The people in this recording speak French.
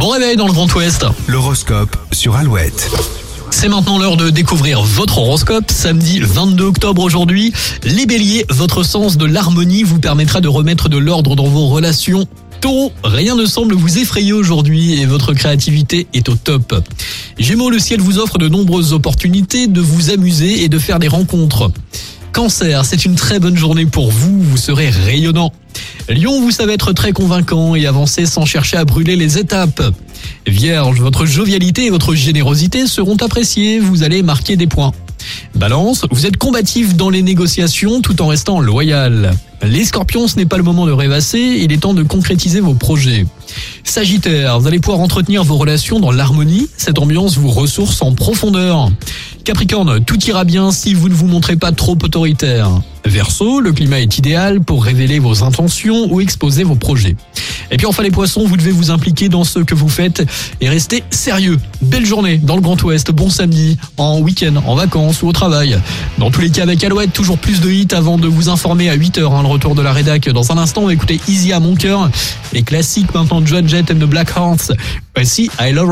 Bon réveil dans le Grand Ouest. L'horoscope sur Alouette. C'est maintenant l'heure de découvrir votre horoscope. Samedi 22 octobre aujourd'hui. Les béliers, votre sens de l'harmonie vous permettra de remettre de l'ordre dans vos relations. Taureau, rien ne semble vous effrayer aujourd'hui et votre créativité est au top. Gémeaux, le ciel vous offre de nombreuses opportunités de vous amuser et de faire des rencontres. Cancer, c'est une très bonne journée pour vous, vous serez rayonnant. Lion, vous savez être très convaincant et avancer sans chercher à brûler les étapes. Vierge, votre jovialité et votre générosité seront appréciées, vous allez marquer des points. Balance, vous êtes combatif dans les négociations tout en restant loyal. Les scorpions, ce n'est pas le moment de rêvasser, il est temps de concrétiser vos projets. Sagittaire, vous allez pouvoir entretenir vos relations dans l'harmonie, cette ambiance vous ressource en profondeur. Capricorne, tout ira bien si vous ne vous montrez pas trop autoritaire. Verseau, le climat est idéal pour révéler vos intentions ou exposer vos projets. Et puis enfin les poissons, vous devez vous impliquer dans ce que vous faites et rester sérieux. Belle journée dans le Grand Ouest, bon samedi, en week-end, en vacances ou au travail. Dans tous les cas avec Alouette, toujours plus de hits avant de vous informer à 8h, hein, le retour de la rédac. Dans un instant, on va écouter Easy à mon cœur et classique maintenant John Jett and the Black Hearts. Voici I Love